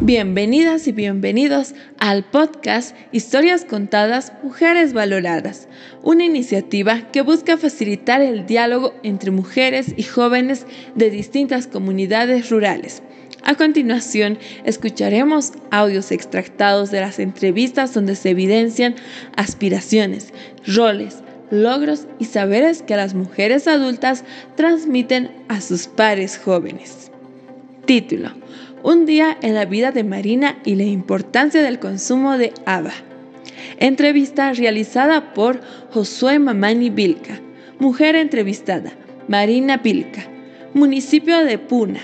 Bienvenidas y bienvenidos al podcast Historias Contadas, Mujeres Valoradas, una iniciativa que busca facilitar el diálogo entre mujeres y jóvenes de distintas comunidades rurales. A continuación, escucharemos audios extractados de las entrevistas donde se evidencian aspiraciones, roles, logros y saberes que las mujeres adultas transmiten a sus pares jóvenes. Título un día en la vida de Marina y la importancia del consumo de haba. Entrevista realizada por Josué Mamani Vilca. Mujer entrevistada, Marina Vilca. Municipio de Puna.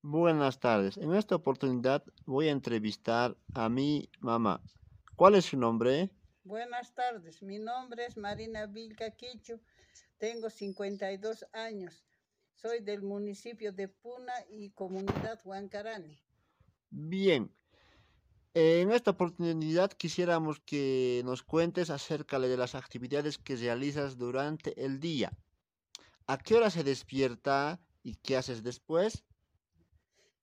Buenas tardes. En esta oportunidad voy a entrevistar a mi mamá. ¿Cuál es su nombre? Buenas tardes. Mi nombre es Marina Vilca Quichu. Tengo 52 años. Soy del municipio de Puna y comunidad Huancarani. Bien. En esta oportunidad quisiéramos que nos cuentes acerca de las actividades que realizas durante el día. ¿A qué hora se despierta y qué haces después?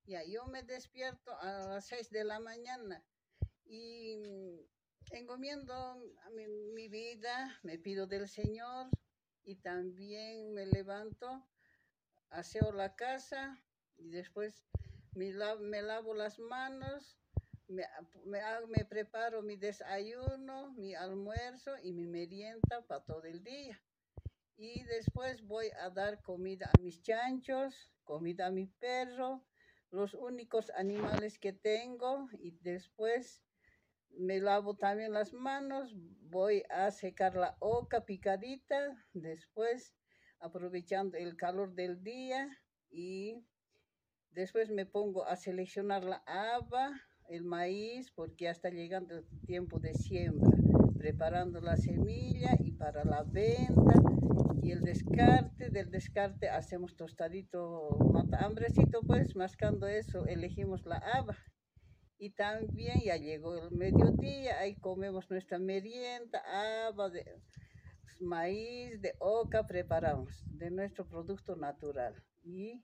Ya, yo me despierto a las 6 de la mañana y encomiendo a mi, mi vida, me pido del Señor y también me levanto aseo la casa y después me, lavo, las manos, me, me, preparo mi desayuno, mi almuerzo y mi merienda para todo el día. Y después voy a dar comida a mis chanchos, comida a mi perro, los únicos animales que tengo y después me lavo también las manos, voy a secar la oca picadita, después aprovechando el calor del día y después me pongo a seleccionar la haba, el maíz, porque ya está llegando el tiempo de siembra, preparando la semilla y para la venta y el descarte, del descarte hacemos tostadito, mata hambrecito pues, mascando eso, elegimos la haba. Y también ya llegó el mediodía, ahí comemos nuestra merienda, haba, de, maíz de oca preparamos de nuestro producto natural. Y,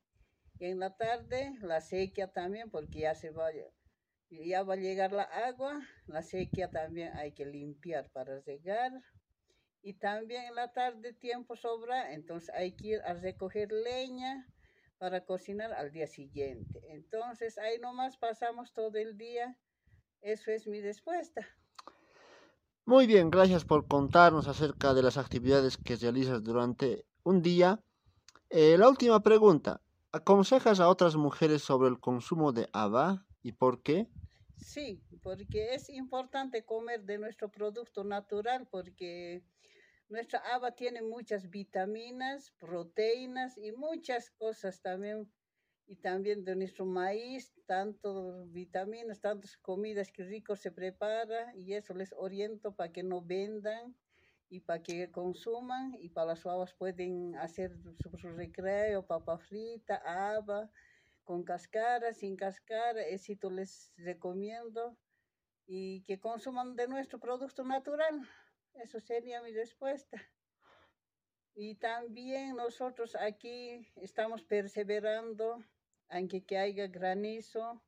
en la tarde la sequía también, porque ya se va, ya va a llegar la agua, la sequía también hay que limpiar para regar. Y también en la tarde tiempo sobra, entonces hay que ir a recoger leña para cocinar al día siguiente. Entonces ahí nomás pasamos todo el día. Eso es mi respuesta. Muy bien, gracias por contarnos acerca de las actividades que realizas durante un día. Eh, la última pregunta, ¿aconsejas a otras mujeres sobre el consumo de haba y por qué? Sí, porque es importante comer de nuestro producto natural porque nuestra haba tiene muchas vitaminas, proteínas y muchas cosas también y también de nuestro maíz, tanto vitaminas, tantas comidas que rico se prepara y eso les oriento para que no vendan y para que consuman y para las babas pueden hacer su, recreo, papa frita, haba, con cascara, sin cascara, eso les recomiendo y que consuman de nuestro producto natural. Eso sería mi respuesta. Y también nosotros aquí estamos perseverando aunque que haya granizo,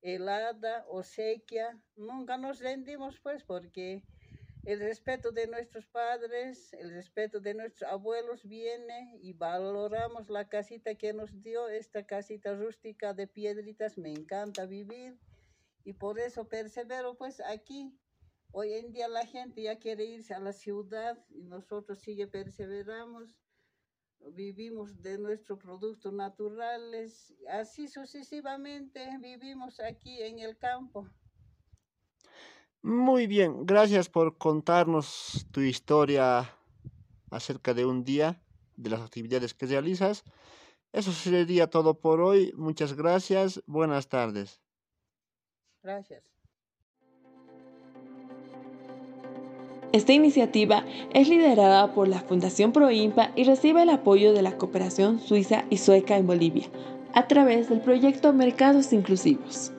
helada o sequía, nunca nos rendimos pues porque el respeto de nuestros padres, el respeto de nuestros abuelos viene y valoramos la casita que nos dio, esta casita rústica de piedritas, me encanta vivir y por eso persevero pues aquí. Hoy en día la gente ya quiere irse a la ciudad y nosotros sigue perseveramos vivimos de nuestros productos naturales, así sucesivamente vivimos aquí en el campo. Muy bien, gracias por contarnos tu historia acerca de un día, de las actividades que realizas. Eso sería todo por hoy. Muchas gracias. Buenas tardes. Gracias. Esta iniciativa es liderada por la Fundación Proimpa y recibe el apoyo de la cooperación suiza y sueca en Bolivia a través del proyecto Mercados Inclusivos.